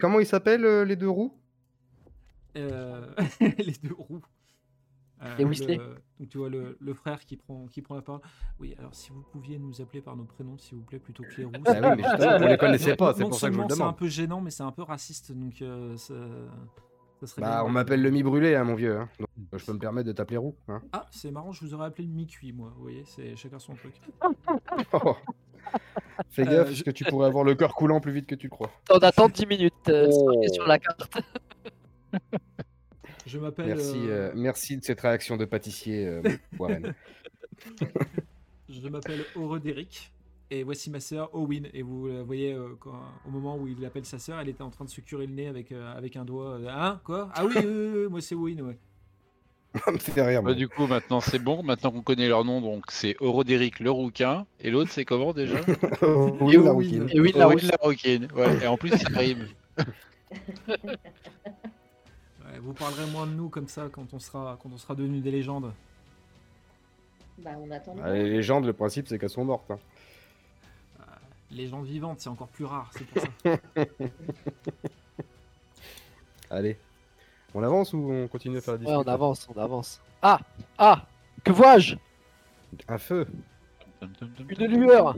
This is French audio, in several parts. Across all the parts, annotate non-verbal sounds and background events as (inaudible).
Et comment ils s'appellent euh, les deux roues? Euh, (laughs) les deux roues. Euh, Les Weasley. le- donc tu vois le, le frère qui prend, qui prend la parole. Oui, alors si vous pouviez nous appeler par nos prénoms, s'il vous plaît, plutôt que les roues. Ah oui, mais justement, on les connaissait Non- pas, c'est pour ça que je vous le C'est un demande. peu gênant, mais c'est un peu raciste, donc euh, ça, ça serait bien Bah, on m'appelle le mi-brûlé, hein, mon vieux. hein. Donc, euh, je peux me permettre de t'appeler roux. Hein. Ah, c'est marrant, je vous aurais appelé le mi-cuit, moi. Vous voyez, c'est chacun son truc. (laughs) Oh. Fais Euh, gaffe, je- parce que tu pourrais avoir le cœur coulant plus vite que tu le crois. On attend 10 minutes. euh, Oh. sur la carte. Je m'appelle. Merci, euh, euh, merci de cette réaction de pâtissier, euh, (laughs) Warren. Je m'appelle Oroderic et voici ma sœur Owen. Et vous la voyez euh, quand- au moment où il appelle sa sœur, elle était en train de se curer le nez avec, euh, avec un doigt. euh, Hein Quoi? Ah oui, oui, oui, oui, moi c'est Owen, ouais. (laughs) Fait rire. Bah, du coup, maintenant c'est bon. Maintenant qu'on connaît leur nom, donc c'est Eurodéric le rouquin. Et l'autre, c'est comment déjà (laughs) Oui, la rouquine. Et oui, la rouquine. Ouais. Et en plus, ça rime. (laughs) Ouais, vous parlerez moins de nous comme ça quand on sera, quand on sera devenus des légendes. Bah, on attend. de Ah, voir. les légendes, le principe, c'est qu'elles sont mortes. hein. Légendes vivantes, c'est encore plus rare, c'est pour ça. Allez. On avance ou on continue à faire la Ouais, on discussion avance, on avance. Ah Ah Que vois-je? Un feu. Une lueur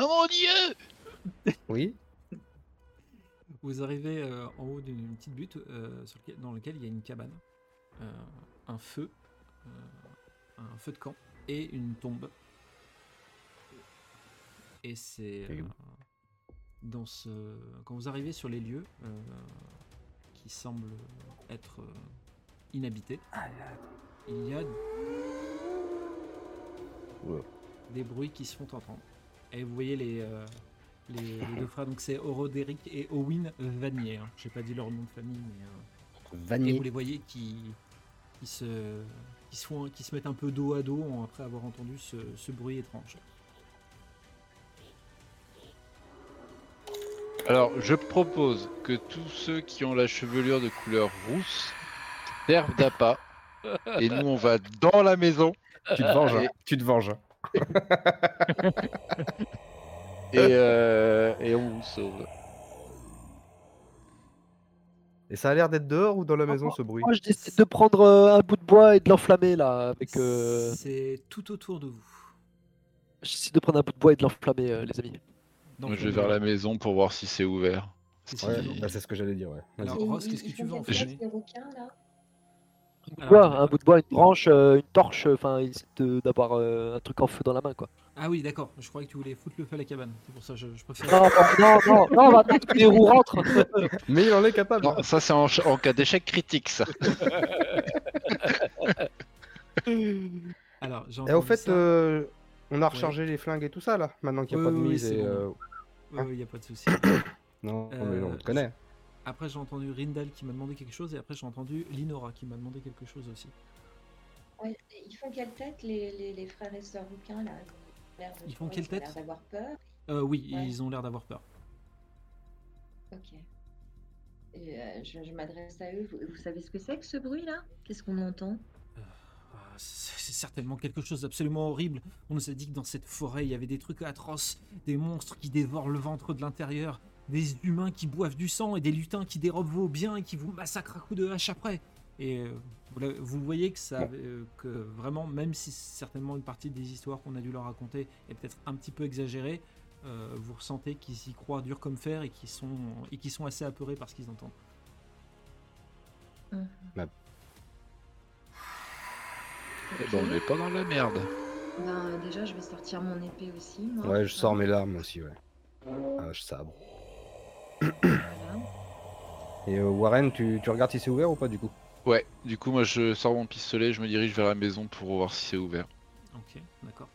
Oh mon dieu Oui. Vous arrivez euh, en haut d'une petite butte euh, sur lequel- dans laquelle il y a une cabane, euh, un feu, euh, un feu de camp et une tombe. Et c'est euh, dans ce quand vous arrivez sur les lieux euh, qui semblent être euh, inhabités, il y a Oula. des bruits qui se font entendre. Et vous voyez les, euh, les, les deux frères, donc c'est Oroderic et Owen Vanier. Hein. J'ai pas dit leur nom de famille, mais. euh, et vous les voyez qui, qui, se, qui, se font- qui se mettent un peu dos à dos après avoir entendu ce, ce bruit étrange. Alors, je propose que tous ceux qui ont la chevelure de couleur rousse servent d'appât. Et nous, on va dans la maison. Tu te venges. hein. Tu te venges. (laughs) Et, euh, et on vous sauve. Et ça a l'air d'être dehors ou dans la maison ce bruit Moi, je décide de prendre euh, un bout de bois et de l'enflammer là. Avec, euh, C'est tout autour de vous. Je décide de prendre un bout de bois et de l'enflammer, euh, les amis. Donc, je vais on- vers la maison pour voir si c'est ouvert. Ouais, bah, c'est ce que j'allais dire, ouais. Alors, Ross, qu'est-ce que tu veux en fait bois, un bout de bois, une branche, euh, une torche, enfin, essayer de- d'avoir euh, un truc en feu dans la main quoi. Ah oui, d'accord. Je croyais que tu voulais foutre le feu à la cabane. C'est pour ça que je, je préfère. Non, non, non, non, on va attendre que les roues rentrent. (laughs) Mais il en est capable. Non, ça, c'est en, cas d'échec critique, ça. (laughs) Alors, j'ai Et au fait, ça. euh, on a rechargé les flingues et tout ça là, maintenant qu'il n'y a Oui, pas de oui, mise. euh, Ouais, ouais, y a pas de souci. (coughs) Non, Euh, mais on te connaît. Après, j'ai entendu Rindal qui m'a demandé quelque chose, et après, j'ai entendu Linora qui m'a demandé quelque chose aussi. Ouais, Ils font quelle tête, les, les, les frères et sœurs requins, là? Ils ont l'air de- Ils font quelle ont l'air tête? d'avoir peur. Euh, oui, Ouais. ils ont l'air d'avoir peur. Ok. Et, euh, je je m'adresse à eux. Vous, vous savez ce que c'est que ce bruit-là Qu'est-ce qu'on entend? C'est certainement quelque chose d'absolument horrible. On nous a dit que dans cette forêt, il y avait des trucs atroces, des monstres qui dévorent le ventre de l'intérieur, des humains qui boivent du sang et des lutins qui dérobent vos biens et qui vous massacrent à coups de hache après. Et euh, vous, voyez que ça, euh, que vraiment, même si certainement une partie des histoires qu'on a dû leur raconter est peut-être un petit peu exagérée, euh, vous ressentez qu'ils y croient dur comme fer et qu'ils sont, et qu'ils sont assez apeurés par ce qu'ils entendent. Eh ben, on n'est pas dans la merde. Ben, déjà, je vais sortir mon épée aussi. Moi. Ouais, je sors mes larmes aussi, ouais. Ah, je sabre. Voilà. Et euh, Warren, tu, tu regardes si c'est ouvert ou pas du coup? Ouais, du coup, moi, je sors mon pistolet, je me dirige vers la maison pour voir si c'est ouvert. Ok, d'accord.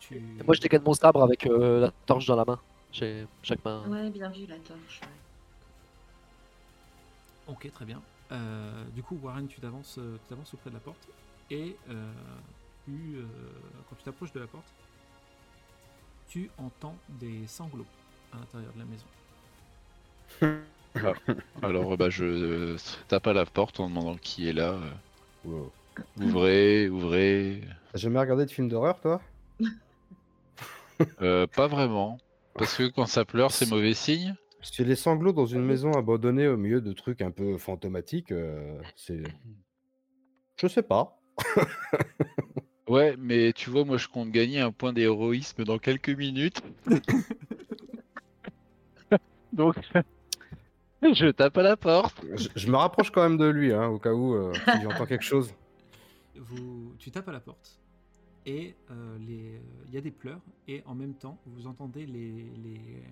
Tu... Moi, je dégaine mon sabre avec euh, la torche dans la main. J'ai chaque main. Ouais, bien vu la torche. ouais. Ok, très bien. Euh, du coup, Warren, tu t'avances auprès de la porte? Et euh, tu, euh, quand tu t'approches de la porte, tu entends des sanglots à l'intérieur de la maison. (laughs) Alors, euh, bah, je euh, tape à la porte en demandant qui est là. Wow. Ouvrez, ouvrez. T'as jamais regardé de film d'horreur, toi? (laughs) Euh, pas vraiment. Parce que quand ça pleure, c'est mauvais signe. C'est les sanglots dans une maison abandonnée au milieu de trucs un peu fantomatiques. euh, c'est. (clears throat) Je sais pas. Ouais, mais tu vois, moi je compte gagner un point d'héroïsme dans quelques minutes. (laughs) Donc, (laughs) je tape à la porte. Je, je me rapproche quand même de lui, hein, au cas où euh, si j'entends quelque chose. (laughs) Vous, tu tapes à la porte et euh, les- il y a des pleurs et en même temps vous entendez les, les,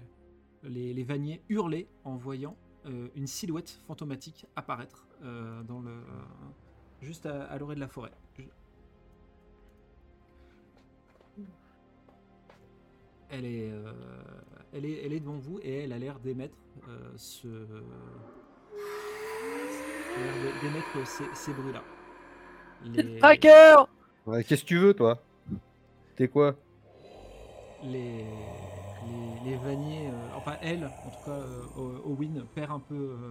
les, les vanniers hurler en voyant euh, une silhouette fantomatique apparaître euh, dans le, juste à, à l'orée de la forêt. Je- Elle est, euh, elle, est, elle est devant vous et elle a l'air d'émettre euh, ce, elle a l'air de- d'émettre ces, ces bruits-là. Les- (laughs) Tracker Ouais, Qu'est-ce que tu veux, toi? T'es quoi? Les, les, les vanniers, euh, enfin elle, en tout cas euh, Owen, perd un, peu, euh,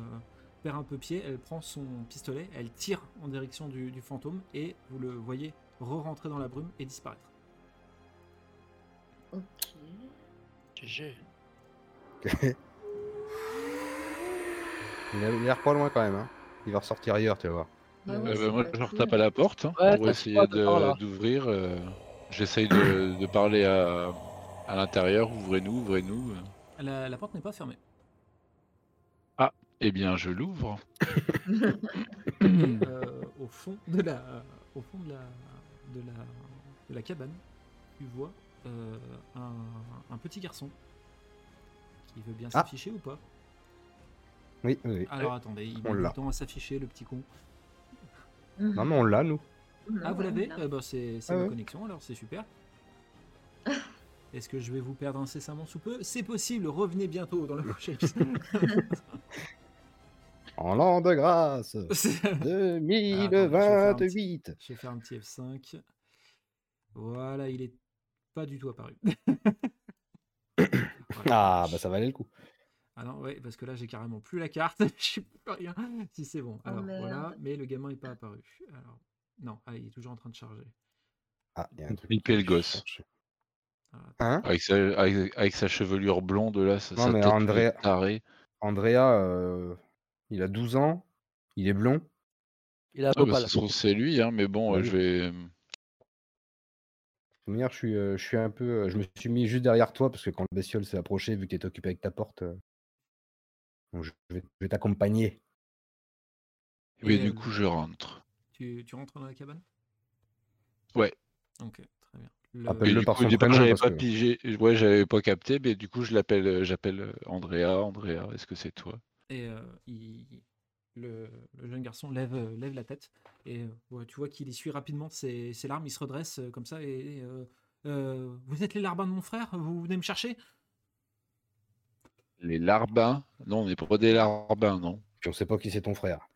perd un peu pied, elle prend son pistolet, elle tire en direction du, du fantôme et vous le voyez re-rentrer dans la brume et disparaître. Ok. GG. (laughs) Il a il a l'air pas loin quand même. Hein. Il va ressortir ailleurs, tu vas voir. Ouais, Euh, bah, moi je leur cool. tape à la porte hein, Ouais, pour essayer d'ouvrir. euh, J'essaye de, de parler à, à l'intérieur. Ouvrez-nous, ouvrez-nous. La, la porte n'est pas fermée. Eh bien, je l'ouvre. (laughs) Euh, au fond de la, au fond de la, de la, de la cabane, tu vois euh, un, un petit garçon qui veut bien Ah. s'afficher ou pas? Oui, oui. oui. Alors attendez, il met le temps à s'afficher, le petit con. Non, mais on l'a, nous. Ah, vous l'avez? Eh ben, C'est c'est Ah ma ouais. connexion, alors c'est super. Est-ce que je vais vous perdre incessamment sous peu? C'est possible, revenez bientôt dans le (laughs) prochain épisode. (laughs) En l'an de grâce (laughs) C'est- 2028 je vais faire un petit F5. Voilà, il est pas du tout apparu. (laughs) Voilà. Ah, bah ça valait le coup. Ah non, ouais, parce que là j'ai carrément plus la carte, (laughs) je sais plus rien. Si c'est bon. Oh, Alors voilà, mais le gamin est pas apparu. Alors non, ah, il est toujours en train de charger. Ah, il y a un truc. Niquer le gosse. Attends. Hein? Avec sa, avec, avec sa chevelure blonde là, sa, Non, mais. Andrea, euh, il a 12 ans, il est blond. Il a un Ah, bah, Bhopal. ça se trouve c'est lui, hein, mais bon, Bah euh, je vais. De toute manière, je suis, euh, je suis un peu. euh, je me suis mis juste derrière toi parce que quand le bestiole s'est approché, vu que tu étais occupé avec ta porte, donc je je vais, je vais t'accompagner. Oui, Et, du euh, coup, je rentre. Tu, tu rentres dans la cabane? Ouais. Ok, très bien. Le- Appelle- Et le du par coup, au son départ, prénom, j'avais parce pas que- pigé, ouais, j'avais pas capté, mais du coup, je l'appelle, j'appelle Andrea. Andrea, est-ce que c'est toi? Et euh, il- le, le jeune garçon lève, euh, lève la tête et euh, ouais, tu vois qu'il essuie rapidement ses, ses larmes. Il se redresse comme ça et, et, euh, euh, vous êtes les larbins de mon frère? Vous venez me chercher? Les larbins? Non, on n'est pas des larbins, non. Puis on sait pas qui c'est ton frère.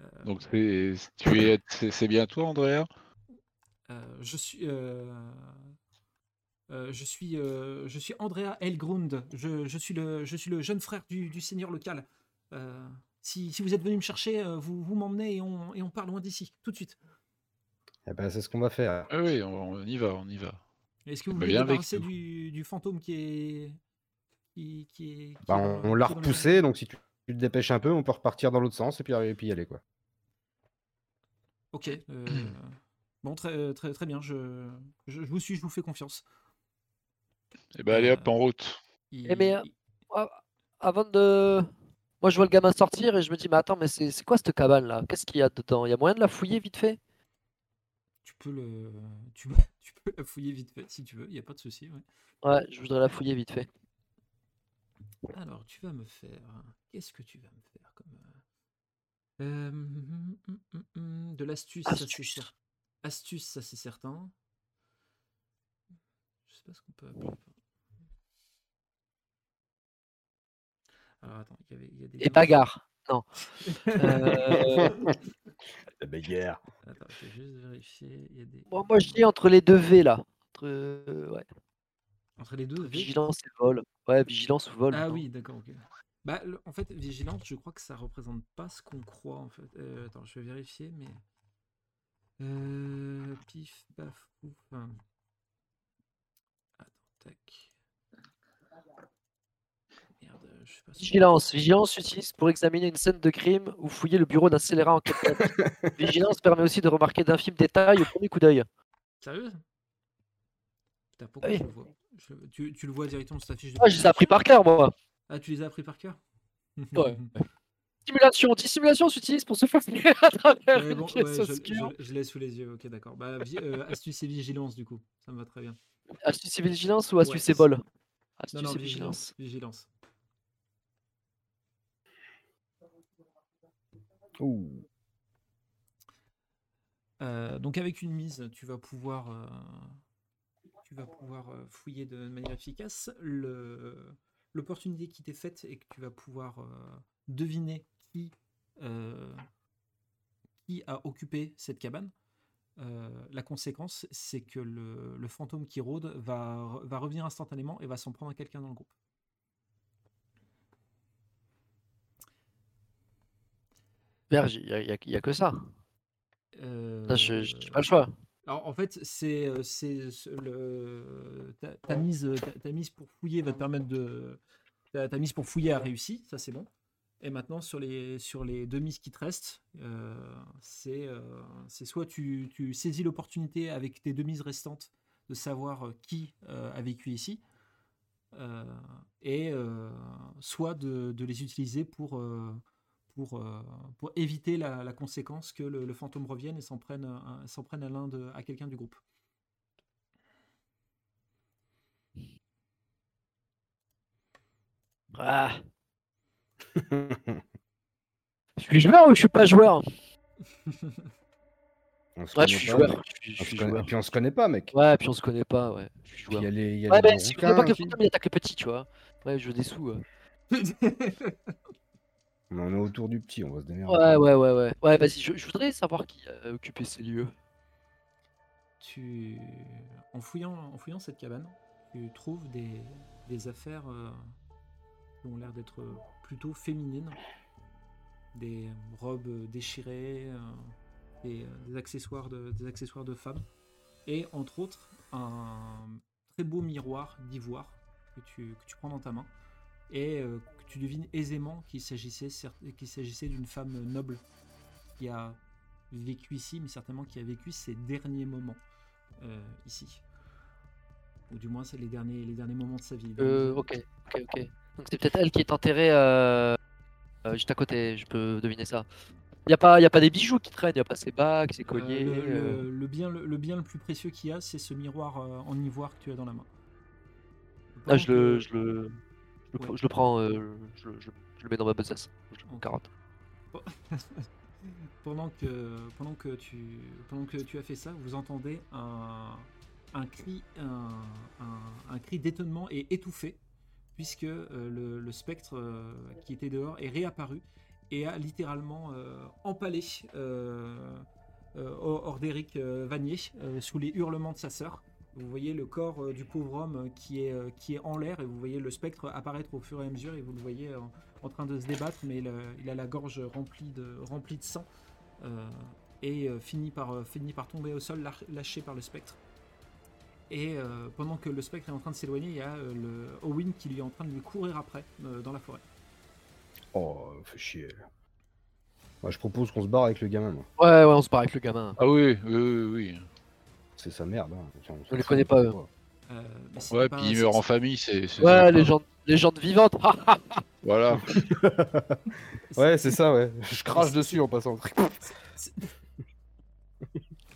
Euh, Donc, c'est, tu es, c'est, c'est bien toi, Andrea? euh, Je suis. euh, euh, je suis, euh, je suis Andrea Elgrund. Je, je suis le, je suis le jeune frère du, du seigneur local. Euh, si, si vous êtes venu me chercher, euh, vous, vous m'emmenez et on, et on part loin d'ici, tout de suite. Eh ben, c'est ce qu'on va faire. Ah oui, on, on y va, on y va. Est-ce que vous Bah, voulez débarrasser du, du fantôme qui est. qui, qui est. qui Bah, est on l'a repoussé, donc si tu, tu te dépêches un peu, on peut repartir dans l'autre sens et puis, et puis y aller. Quoi. Ok. euh, (clears throat) bon, très, très, très bien. Je, je, je vous suis, je vous fais confiance. Eh ben, allez hop, Euh, en route. Il- Eh, mais, euh, il- Ah, Avant de. Moi, je vois le gamin sortir et je me dis, mais attends, mais c'est c'est quoi cette cabane là? Qu'est-ce qu'il y a dedans? Il y a moyen de la fouiller vite fait? Tu peux le. Tu, peux- (laughs) tu peux la fouiller vite fait si tu veux, il n'y a pas de souci. ouais. Ouais, je voudrais la fouiller vite fait. Alors, tu vas me faire. Qu'est-ce que tu vas me faire comme. euh, euh, hum, hum, hum, de l'astuce, ça c'est Astuce. cer- Astuce, ça c'est certain. Je sais pas ce qu'on peut appeler. Alors attends, il y avait. il y a des Et bagarre. Non. Euh, (laughs) La bagarre. Attends, je vais juste vérifier. Il y a des. moi, moi, je dis entre les deux V là. Entre, euh, ouais. Entre les deux, V? Vigilance et vol. Ouais, vigilance ou vol. Ah non oui, d'accord, ok. Bah, le- en fait, vigilance, je crois que ça représente pas ce qu'on croit, en fait. Euh, attends, je vais vérifier, mais... Euh, pif, paf, pouf. hein. Attends, tac. Merde, je sais pas Vigilance. Vigilance s'utilise pour examiner une scène de crime ou fouiller le bureau d'un scélérat en quête. (laughs) Vigilance permet aussi de remarquer d'infimes détails au premier coup d'œil. Sérieux? Putain, pourquoi Oui. je le vois? Je- tu, tu le vois directement sur ta fiche de Ah, je les ai appris par cœur, moi. Ah, tu les as appris par cœur? Ouais. Dissimulation. Dissimulation s'utilise pour se faufiler à travers Ouais, une pièce ouais, obscure. je- je l'ai sous les yeux, ok, d'accord. Bah, euh, astuce et vigilance, du coup, ça me va très bien. Astuce et vigilance ou astuce et vol Non, Astuce non, et vigilance. vigilance. Ouh. Euh, donc avec une mise, tu vas pouvoir, euh, euh, fouiller de manière efficace. L'opportunité qui t'est faite et que tu vas pouvoir deviner qui, a occupé cette cabane. La conséquence, c'est que le, fantôme qui rôde va revenir instantanément et va s'en prendre à quelqu'un dans le groupe. Merde, il y, a- que ça. Euh, je j'ai pas le choix. Alors, en fait, c'est euh, le ta, mise ta, mise pour fouiller va te permettre de ta, mise pour fouiller a réussi, ça c'est bon. Et maintenant sur les sur les deux mises qui te restent, euh, c'est euh, soit tu, tu saisis l'opportunité avec tes deux mises restantes de savoir euh, qui euh, a vécu ici, euh, et euh, soit de, de les utiliser pour euh, pour, euh, pour éviter la, la conséquence que le, le fantôme revienne et s'en prenne, à- s'en prenne à l'un de, à quelqu'un du groupe. Ah. (laughs) Je suis joueur ou je suis pas joueur? (laughs) On se Ouais, je suis pas, joueur. Je suis joueur. Puis on se connaît pas, mec. Ouais, puis on se connaît pas, ouais. Je suis joueur. il y a les, il y a Ouais, les mais si vous pas que le fantôme il attaque le petit, tu vois. Ouais, je veux des sous. euh. (laughs) On est autour du petit, on va se démerder. Ouais, ouais, ouais, ouais. Ouais, vas-y, je, je voudrais savoir qui a occupé ces lieux. tu, en, fouillant, en fouillant cette cabane, tu trouves des, des affaires euh, qui ont l'air d'être plutôt féminines. Des robes déchirées, euh, des, des accessoires de, des accessoires de femmes. Et entre autres, un très beau miroir d'ivoire que tu, que tu prends dans ta main. Et euh, que tu devines aisément qu'il s'agissait, qu'il s'agissait d'une femme noble qui a vécu ici, mais certainement qui a vécu ses derniers moments euh, ici. Ou du moins, c'est les derniers, les derniers moments de sa vie. Euh, ok, ok, ok. Donc c'est peut-être elle qui est enterrée euh, juste à côté, je peux deviner ça. Y a pas, y a pas des bijoux qui traînent, y a pas ses bagues, ses colliers. le, le- le bien, le, le bien le plus précieux qu'il y a, c'est ce miroir en ivoire que tu as dans la main. Ah, le, je le, je le, Ouais. pr- je le prends, euh, je, je- je le mets dans ma besace. Je Ok. carotte. (laughs) pendant que pendant que tu pendant que tu as fait ça, vous entendez un, un cri un, un- un cri d'étonnement et étouffé puisque euh, le, le spectre euh, qui était dehors est réapparu et a littéralement empalé Or- Ordéric Vanier sous les hurlements de sa sœur. Vous voyez le corps euh, du pauvre homme euh, qui est, euh, qui est en l'air et vous voyez le spectre apparaître au fur et à mesure et vous le voyez euh, en train de se débattre, mais il a, il a la gorge remplie de, remplie de sang euh, et euh, finit, par, euh, finit par tomber au sol, lâ- lâché par le spectre. Et euh, pendant que le spectre est en train de s'éloigner, il y a euh, le Owen qui lui est en train de lui courir après euh, dans la forêt. Oh, fait chier. Moi, je propose qu'on se barre avec le gamin, moi. Ouais, ouais, on se barre avec le gamin. Ah oui, oui, oui, oui. C'est sa merde. Hein. Tiens, on les on pas, eux. Euh, mais Ouais, pas- puis il c'est- meurt en famille, c'est. Ouais, sympa. légende, légende vivante. (laughs) Voilà. (laughs) Ouais, c'est ça, ouais. Je crache dessus en passant.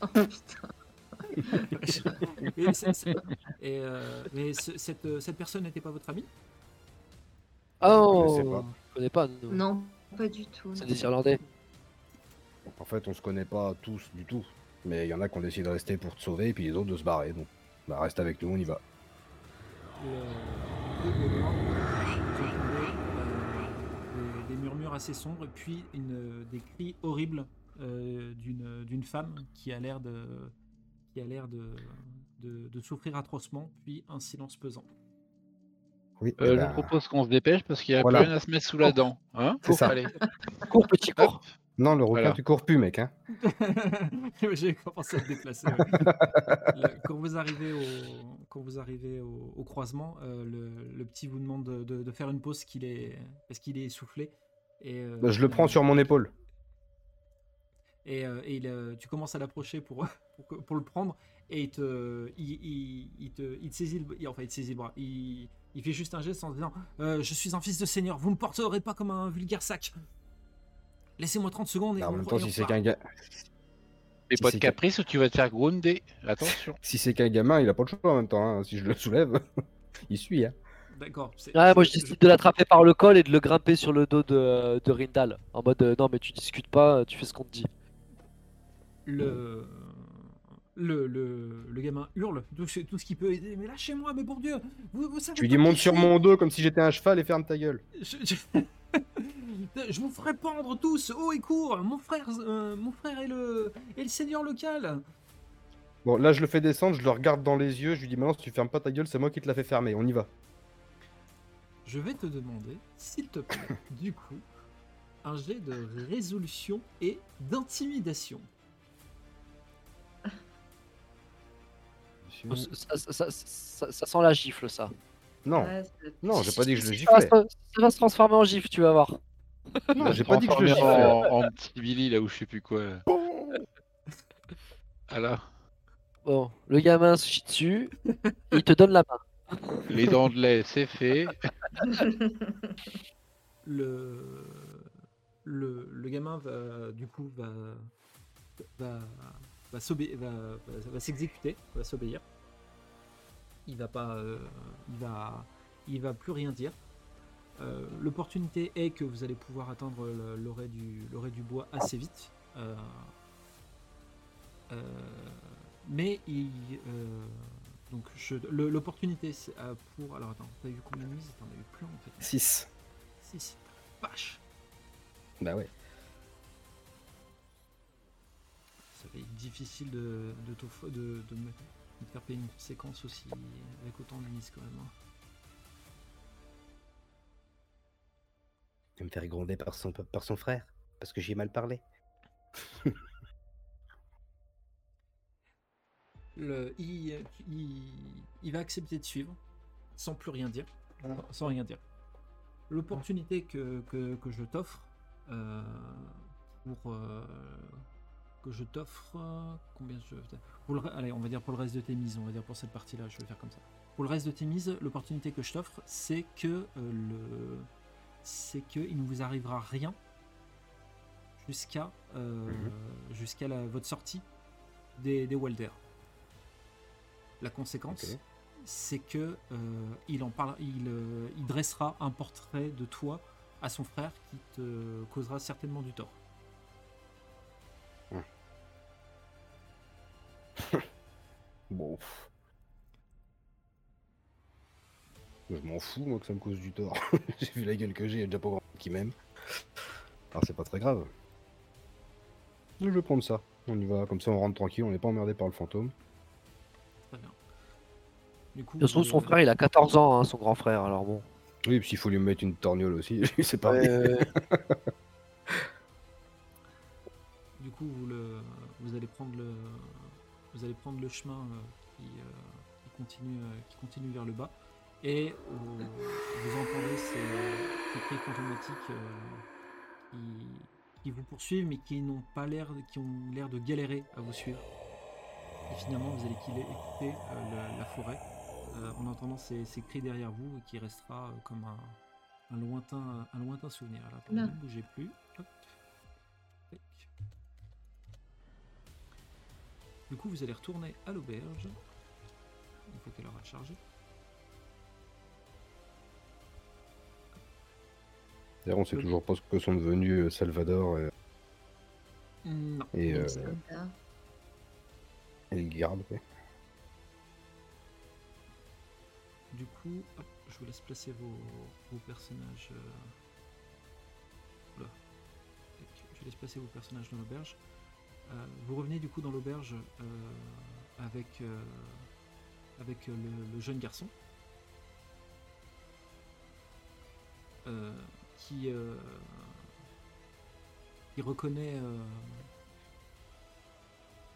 Oh putain. (laughs) Et, et, euh, mais ce- cette, cette personne n'était pas votre ami Ah non, Je sais pas. je connais pas. nous. Non, pas du tout. C'est des Irlandais. En fait, on se connaît pas tous du tout. Mais il y en a qui ont décidé de rester pour te sauver, et puis les autres de se barrer. Donc, bah, reste avec nous, on y va. Euh, des, des murmures assez sombres puis une, des cris horribles euh, d'une d'une femme qui a l'air de qui a l'air de, de, de souffrir atrocement, puis un silence pesant. Oui, Euh, eh je ben, propose qu'on se dépêche parce qu'il n'y a Voilà. plus rien à se mettre sous la dent. Hein C'est ça. Allez. Cours, petit cours. Non, le requin, Voilà. tu cours plus, mec. Hein. (laughs) J'ai commencé à me déplacer. ouais. (laughs) Le- quand vous arrivez au, quand vous arrivez au, au croisement, euh, le, le petit vous demande de, de- de faire une pause qu'il est, parce qu'il est essoufflé? Et, euh, Bah, je le prends sur mon épaule. Et, euh, et il, euh, tu commences à l'approcher pour, (laughs) pour, que- pour le prendre et il te, il, il- il te, il te saisit le, enfin il te saisit le bras. Il, il fait juste un geste en disant euh, Je suis un fils de seigneur, vous me porterez pas comme un vulgaire sac. Laissez-moi 30 secondes et en on- même temps, si c'est qu'un ga- Fais Si pas c'est de caprice ou tu vas te faire gronder. Attention. (laughs) si c'est qu'un gamin, il a pas de choix en même temps. hein. Si je le soulève, (laughs) il suit. Hein. D'accord. c'est- moi je c'est- décide de l'attraper par le col et de le grimper sur le dos de, de Rindal. En mode euh, non mais tu discutes pas, tu fais ce qu'on te dit. le, le, le, le gamin hurle tout ce, tout ce qui peut aider. Mais lâchez-moi, mais bon Dieu, vous, vous savez Tu dis monte sur mon dos comme si j'étais un cheval et ferme ta gueule. Je, je- (laughs) (laughs) je vous ferai pendre tous, haut et court. Mon frère, euh, mon frère est le, est le seigneur local. Bon, là, je le fais descendre, je le regarde dans les yeux, je lui dis maintenant, si tu fermes pas ta gueule, c'est moi qui te la fais fermer. On y va. Je vais te demander, s'il te plaît, (laughs) du coup, un jet de résolution et d'intimidation. Ça, ça- ça- ça- ça sent la gifle ça. Non, Ouais, non, j'ai pas dit que je le Ça va, giflais. se, ça va se transformer en gifle, tu vas voir. Non, j'ai pas dit que je le giflais. en, en petit Billy là où je sais plus quoi. là. Ah là, Bon, le gamin se chie dessus, il te donne la main. les dents de lait, c'est fait. (laughs) le, le, le gamin va du coup va va va, s'obé- va, s'exécuter, va s'obéir. Il va pas, euh, il va, il va plus rien dire. Euh, L'opportunité est que vous allez pouvoir atteindre l'orée du, du bois assez vite. Euh, euh, mais il, donc l'opportunité pour alors attends, t'as eu combien de mises? T'en as eu plein en fait. 6. 6. Vache Bah ouais. Ça va être difficile de, de, de, de me, de te faire payer une conséquence aussi avec autant de mises quand même. hein. De me faire gronder par son, par son frère, parce que j'ai mal parlé. (laughs) Le, il, il- il va accepter de suivre sans plus rien dire. Sans rien dire. L'opportunité que, que, que je t'offre euh, pour euh, que je t'offre combien je pour le, allez on va dire pour le reste de tes mises on va dire pour cette partie là je vais faire comme ça pour le reste de tes mises l'opportunité que je t'offre c'est que euh, le c'est que il ne vous arrivera rien jusqu'à euh, jusqu'à la- votre sortie des, des. La conséquence, c'est que euh, il en parle, il, il dressera un portrait de toi à son frère qui te causera certainement du tort. Bon. pff. Je m'en fous, moi, que ça me cause du tort. (laughs) j'ai vu la gueule que j'ai, il y a déjà pas grand monde qui m'aime. Alors, c'est pas très grave. Je vais prendre ça. On y va, comme ça on rentre tranquille, on n'est pas emmerdé par le fantôme. Très bien. Du coup, De toute façon, son euh, frère il a 14 ans, hein, son grand frère, alors bon. Oui, puis s'il faut lui mettre une torgnole aussi, (laughs) c'est pareil. Euh, (laughs) Du coup, vous, le, vous allez prendre le, vous allez prendre le chemin euh, qui, euh, qui continue, euh, qui continue vers le bas, et vous entendez ces, ces cris fantomatiques qui, qui vous poursuivent, mais qui n'ont pas l'air, qui ont l'air de galérer à vous suivre. Et finalement, vous allez quitter la, la forêt en entendant ces, ces cris derrière vous, qui restera comme un, un lointain, un lointain souvenir. Alors, ne bougez plus. Hop. Du coup, vous allez retourner à l'auberge. Une fois qu'elle aura chargé. D'ailleurs, on sait toujours pas ce que sont devenus euh, Salvador et, Non. et, euh, c'est- et le garde. ouais. Du coup, hop, je vous laisse placer vos, vos personnages. euh, oula. Tac, Je laisse placer vos personnages dans l'auberge. Euh, vous revenez du coup dans l'auberge euh, avec, euh, avec euh, le, le jeune garçon. euh, qui, euh, qui reconnaît. euh,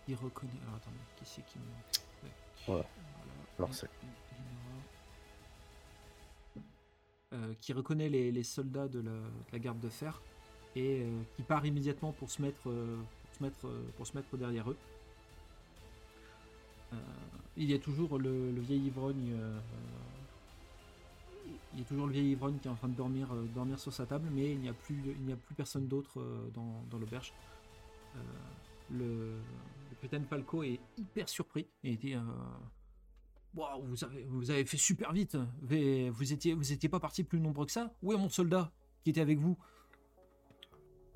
qui reconnaît. Alors attendez, qui c'est qui me. ouais. Voilà. Alors, c'est- Euh, qui reconnaît les, les soldats de la, de la garde de fer et euh, qui part immédiatement pour se mettre, euh, mettre, euh, pour se mettre derrière eux. Euh, il y a toujours le, vieil ivrogne. euh, il y a toujours le vieil ivrogne qui est en train de dormir, dormir sur sa table, mais il n'y a plus, personne d'autre dans, l'auberge. Le, capitaine Falco est hyper surpris et dit Waouh, vous avez, fait super vite. Vous étiez, vous étiez pas parti plus nombreux que ça Où est mon soldat qui était avec vous?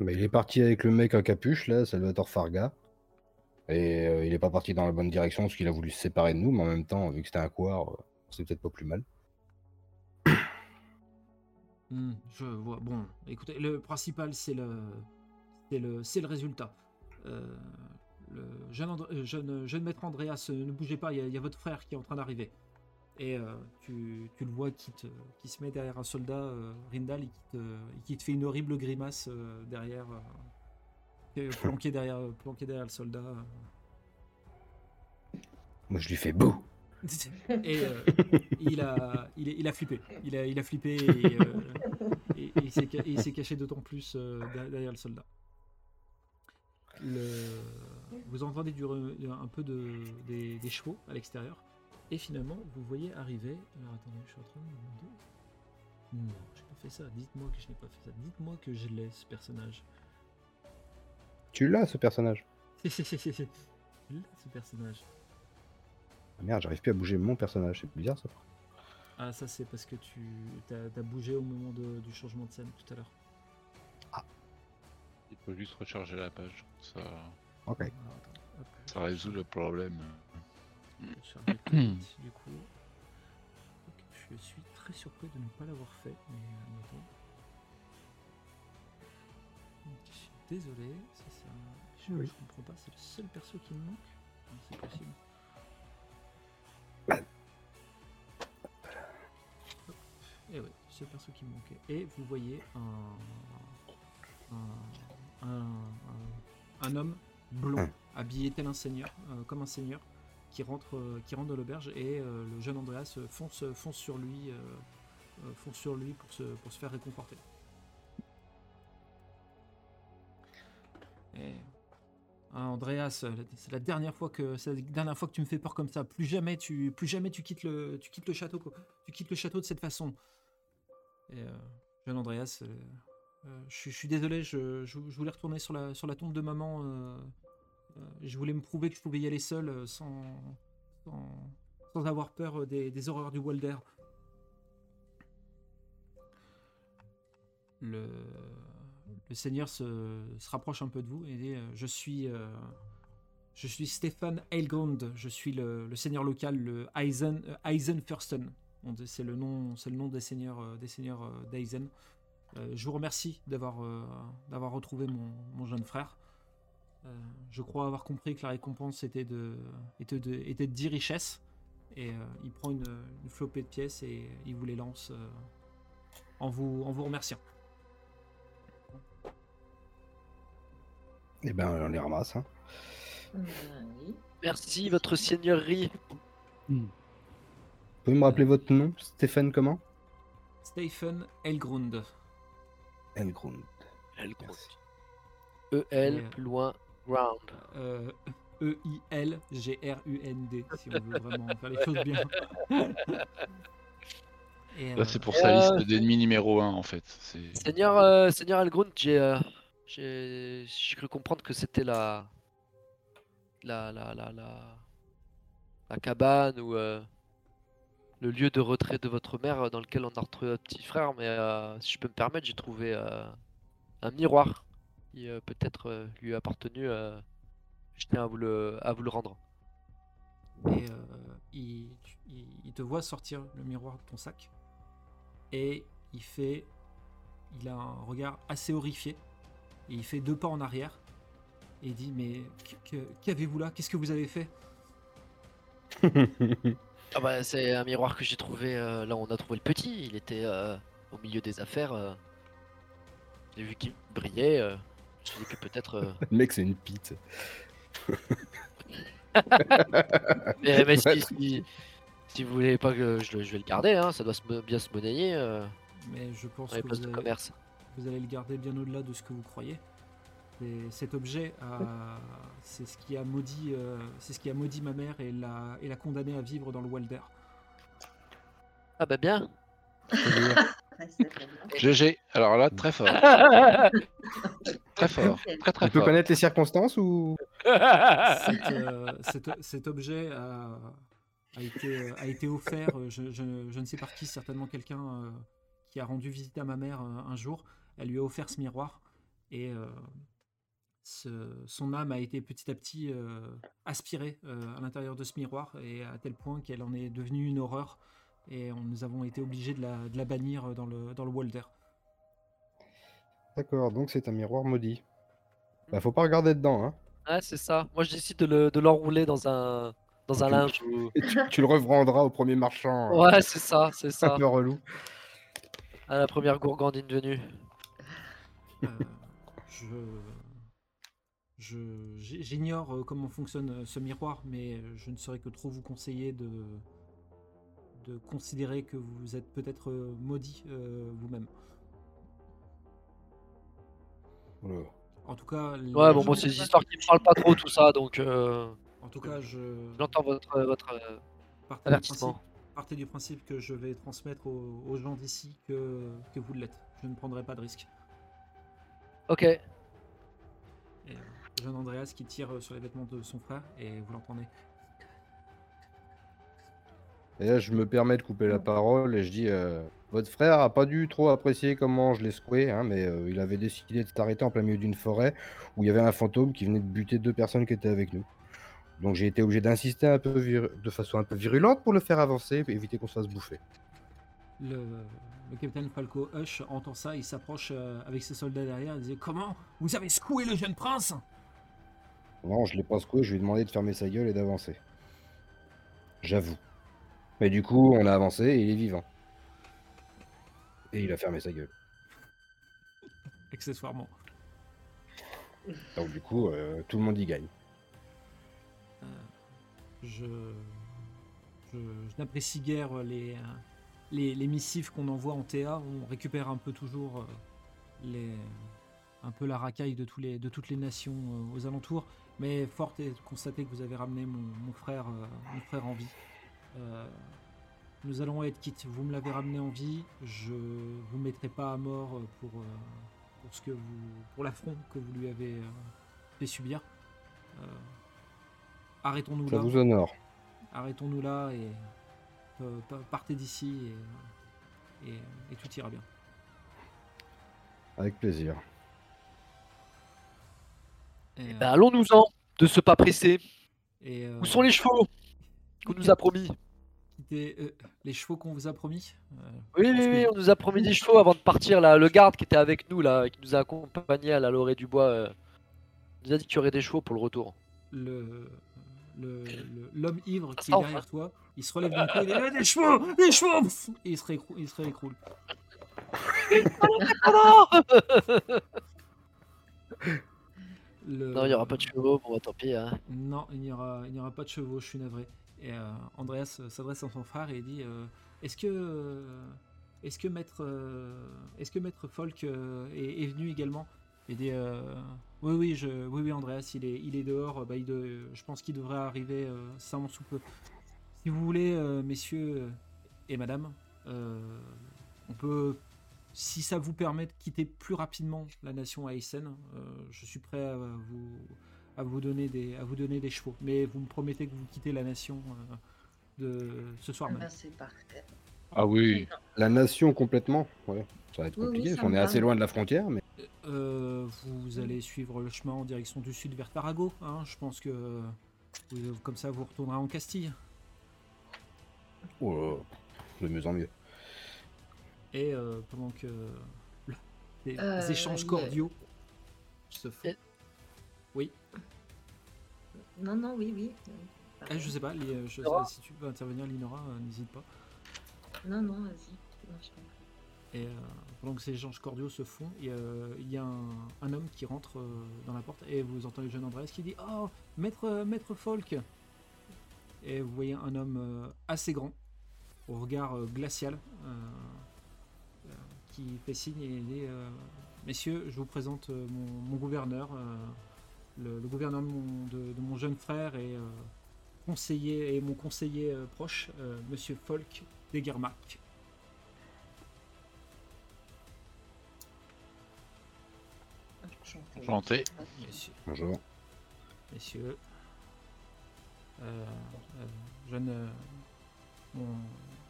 Mais il est parti avec le mec à capuche, là, Salvatore Farga. Et euh, il est pas parti dans la bonne direction parce qu'il a voulu se séparer de nous, mais en même temps, vu que c'était un couard, euh, c'est peut-être pas plus mal. (clears throat) Hmm, Je vois. Bon, écoutez, le principal, c'est le, c'est le, c'est le résultat. Euh, le jeune, jeune, jeune maître Andreas, ne bougez pas, il y a votre frère qui est en train d'arriver. Et euh, tu, tu le vois qui, te- qui se met derrière un soldat, euh, Rindal, et qui, te, et qui te fait une horrible grimace euh, derrière, planqué derrière, planqué derrière le soldat. Moi, je lui fais beau. (laughs) Et euh, il, a, il, a flippé. Il a, il a flippé et, euh, et- et il s'est caché d'autant plus euh, derrière le soldat. Le- vous entendez du un peu de, des, des chevaux à l'extérieur. Et finalement, vous voyez arriver. Alors attendez, je suis en train de. Non, j'ai pas fait ça. Dites-moi que je n'ai pas fait ça. Dites-moi que je l'ai, ce personnage. Tu l'as, ce personnage. Je l'ai, ce personnage. Ah, merde, j'arrive plus à bouger mon personnage, c'est bizarre ça. Ah, ça, c'est parce que tu as, bougé au moment de- du changement de scène tout à l'heure. Il faut juste recharger la page. Ça, Ok. Ça résout le problème. (clears throat) du coup. Je suis très surpris de ne pas l'avoir fait, mais euh, Je suis désolé, ça, ça, je, Oui. je comprends pas, c'est le seul perso qui me manque C'est possible. Et ouais, c'est le perso qui me manquait. Et vous voyez un, un, un, un- un homme blond, Hum. habillé tel un seigneur, euh, comme un seigneur, qui rentre, euh, qui rentre dans l'auberge et euh, le jeune Andreas euh, fonce, fonce sur lui, fonce sur lui pour se, pour se faire réconforter. Et... Ah, Andreas, c'est la dernière fois que la dernière fois que tu me fais peur comme ça. Plus jamais tu, plus jamais tu quittes le, tu quittes le château, tu quittes le château de cette façon. Et euh, jeune Andreas, euh, euh, je, suis- je suis désolé, je, je- je voulais retourner sur la, sur la tombe de maman. Euh, je voulais me prouver que je pouvais y aller seul euh, sans, sans, avoir peur euh, des, horreurs du Walder. Le, seigneur se, se rapproche un peu de vous et Je suis. euh, je suis Stéphane Eilgrund, je suis le, seigneur local, le Eisen, Eisenfürsten. C'est le nom, le nom des seigneurs, des seigneurs d'Eisen. Je vous remercie d'avoir retrouvé mon jeune frère. Euh, je crois avoir compris que la récompense était de, était de, était de 10 richesses. Et euh, il prend une, une flopée de pièces et il vous les lance euh, en, vous, en vous remerciant. Et ben, on les ramasse. Hein. Merci, votre seigneurie. Vous pouvez me rappeler votre nom Stéphane comment? Stephen Elgrund. Elgrund. Elgrund. E-L, Mais, plus loin, round. Euh, E-I-L-G-R-U-N-D, si on veut vraiment faire les choses bien. (laughs) Et, Là, euh, c'est pour sa euh, liste d'ennemis numéro 1 en fait. C'est- Seigneur, euh, Seigneur Elgrund, j'ai euh, j'ai j'ai cru comprendre que c'était la la la la la la cabane ou euh, le lieu de retrait de votre mère euh, dans lequel on a retrouvé votre petit frère. Mais euh, si je peux me permettre, j'ai trouvé euh, un miroir qui euh, peut-être euh, lui a appartenu. euh, je tiens à vous le à vous le rendre. et, euh, il, tu- il- il te voit sortir le miroir de ton sac et il fait il a un regard assez horrifié et il fait deux pas en arrière et il dit mais qu'avez-vous là? Qu'est-ce que vous avez fait? (laughs) Ah bah, c'est un miroir que j'ai trouvé euh, là où on a trouvé le petit. Il était euh, au milieu des affaires. euh. J'ai vu qu'il brillait. euh, Je que peut-être. euh, (laughs) Le mec, c'est une pite. (laughs) Mais, mais (laughs) si, Ouais. si, si vous voulez pas que je, vais le garder, hein, ça doit se bien se monnayer euh, Mais je pense que vous de allez, commerce. vous allez le garder bien au-delà de ce que vous croyez. Et cet objet, a- c'est ce qui a maudit, euh, c'est ce qui a maudit ma mère et l'a et l'a condamnée à vivre dans le Walder. Ah bah bien. GG. (laughs) Alors là, très fort. (laughs) Très fort. Très très On peut fort. connaître les circonstances ou (laughs) Cet, euh, cet- cet objet a, a été, a été offert, euh, je, je- je ne sais par qui, certainement quelqu'un euh, qui a rendu visite à ma mère euh, un jour. Elle lui a offert ce miroir et euh, ce- son âme a été petit à petit euh, aspirée euh, à l'intérieur de ce miroir et à tel point qu'elle en est devenue une horreur et on- nous avons été obligés de la, de la bannir dans le, dans le Walder. D'accord, donc c'est un miroir maudit. Bah, faut pas regarder dedans, hein. Ouais, c'est ça. Moi, je décide de le- de l'enrouler dans un, dans un Tu- linge. ou- Et tu, tu le revendras au premier marchand. euh, Ouais, c'est ça, c'est Un ça. peu relou. À la première gourgandine venue. Euh, je j'ignore euh, comment fonctionne euh, ce miroir, mais je ne saurais que trop vous conseiller de de considérer que vous êtes peut-être euh, maudit euh, vous-même. En tout cas, les- Ouais, bon, moi, c'est des histoires qui me parlent pas trop, tout ça, donc euh, en tout cas, je j'entends votre, votre euh, partez du, avertissement. principe, partez du principe que je vais transmettre aux, aux gens d'ici que, que vous l'êtes. Je ne prendrai pas de risque. Ok. Et, euh, jeune Andreas qui tire sur les vêtements de son frère et vous l'entendez. Et là, je me permets de couper la parole et je dis euh, Votre frère a pas dû trop apprécier comment je l'ai secoué, hein, mais euh, il avait décidé de s'arrêter en plein milieu d'une forêt où il y avait un fantôme qui venait de buter deux personnes qui étaient avec nous. Donc j'ai été obligé d'insister un peu vir- de façon un peu virulente pour le faire avancer et éviter qu'on se fasse bouffer. Le, le capitaine Falco Hush entend ça, il s'approche euh, avec ses soldats derrière, il dit Comment? Vous avez secoué le jeune prince? Non, je l'ai pas secoué, je lui ai demandé de fermer sa gueule et d'avancer. J'avoue. Mais du coup, on a avancé et il est vivant. Et il a fermé sa gueule. Accessoirement. Donc du coup, euh, tout le monde y gagne. Euh, je je, je n'apprécie guère les, euh, les, les missives qu'on envoie en TA. On récupère un peu toujours les, un peu la racaille de, tous les, de toutes les nations aux alentours. Mais fort est de constater que vous avez ramené mon, mon frère, mon frère en vie. Euh, nous allons être quittes. Vous me l'avez ramené en vie. Je vous mettrai pas à mort euh, pour, euh, pour, ce que vous, pour l'affront que vous lui avez euh, fait subir. Euh, Arrêtons-nous Ça là. vous honore. Arrêtons-nous là et euh, pa- partez d'ici et, et- et tout ira bien. Avec plaisir. Et, Ben, allons-nous-en de ce pas pressé. et, euh, Où sont les chevaux? Qu'on nous a promis euh, les chevaux qu'on vous a promis euh, Oui, oui, oui, on nous a promis des chevaux avant de partir. Là. Le garde qui était avec nous, là, qui nous a accompagnés à la lorée du bois, euh, nous a dit qu'il y aurait des chevaux pour le retour. le le- le- l'homme ivre qui est derrière toi, il se relève d'un coup, il dit Eh, des chevaux, des chevaux et il se, il se réécroule. (laughs) (laughs) Le- Non, il n'y aura pas de chevaux, bon, bah, tant pis. Hein. Non, il n'y aura, il aura pas de chevaux, je suis navré. Et euh, Andreas euh, s'adresse à son frère et dit euh, Est-ce que, est-ce que maître, est-ce que maître Folk est, est venu également? Il dit Oui, oui, je, oui, oui, Andreas, il est, il est dehors. Bah, il de- je pense qu'il devrait arriver sans sous peu. Si vous voulez, messieurs et madame, on peut, si ça vous permet de quitter plus rapidement la nation Aysen, euh, je suis prêt à vous à vous donner des à vous donner des chevaux. Mais vous me promettez que vous quittez la nation euh, de ce soir Ah même. ben, c'est parfait. Ah oui. La nation complètement, ouais. Ça va être Oui, oui, compliqué, ça parce qu'on est assez loin de la frontière, mais Euh, vous allez suivre le chemin en direction du sud vers Tarago. hein. Je pense que vous- comme ça vous retournerez en Castille. oh, de mieux en mieux. Et euh, pendant que le- les Euh, échanges cordiaux se font. Et- Oui. Non, non, oui, oui. Ah, je sais pas. Li- euh, je- Linora si tu veux intervenir, Linora, euh, n'hésite pas. Non, non, vas-y. Non, je. Et euh, pendant que ces échanges cordiaux se font, il y a, il y a un, un homme qui rentre euh, dans la porte et vous entendez le jeune Andreas qui dit Oh, maître, maître Folk Et vous voyez un homme euh, assez grand, au regard euh, glacial, euh, euh, qui fait signe et dit euh, Messieurs, je vous présente euh, mon, mon gouverneur, euh, le, le gouverneur de mon, de- de mon jeune frère et, euh, conseiller, et mon conseiller euh, proche, euh, Monsieur Folk d'Egermark. Enchanté. Enchanté. Messieurs. Bonjour. messieurs. Euh, euh, jeune, euh, mon,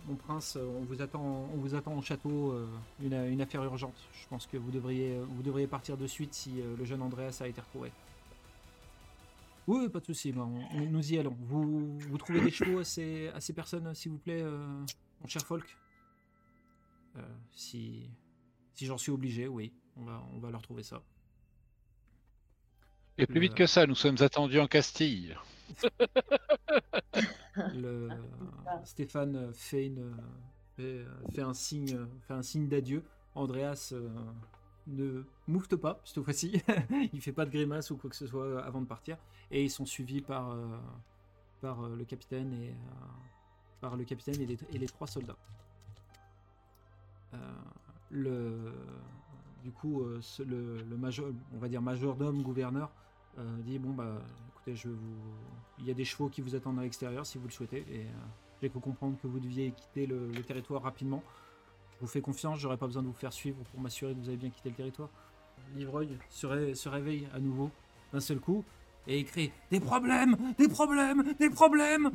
mon prince, euh, on vous attend, on vous attend au château. euh, une, une affaire urgente. Je pense que vous devriez, vous devriez partir de suite si euh, le jeune Andreas a été retrouvé. Oui, pas de souci. ben, on- nous y allons. Vous, vous trouvez des chevaux à ces, à ces personnes, s'il vous plaît, euh, mon cher Folk? Euh, Si, si j'en suis obligé, oui, on va, on va leur trouver ça. Et plus vite que ça, nous sommes attendus en Castille. (laughs) Le, (laughs) Stéphane fait, une, fait, fait un signe, fait un signe d'adieu. Andreas euh, ne moufte pas cette fois-ci. (laughs) il fait pas de grimace ou quoi que ce soit avant de partir. Et ils sont suivis par, euh, par euh, le capitaine et euh, par le capitaine et les, et les trois soldats. Euh, le, du coup, euh, le, le major, on va dire majordome gouverneur euh, dit bon bah il y a des chevaux qui vous attendent à l'extérieur si vous le souhaitez et euh, j'ai cru comprendre que vous deviez quitter le, territoire rapidement. Je vous fais confiance j'aurais pas besoin de vous faire suivre pour m'assurer que vous avez bien quitté le territoire. L'ivreuil se, se réveille à nouveau d'un seul coup et il crie des problèmes des problèmes des problèmes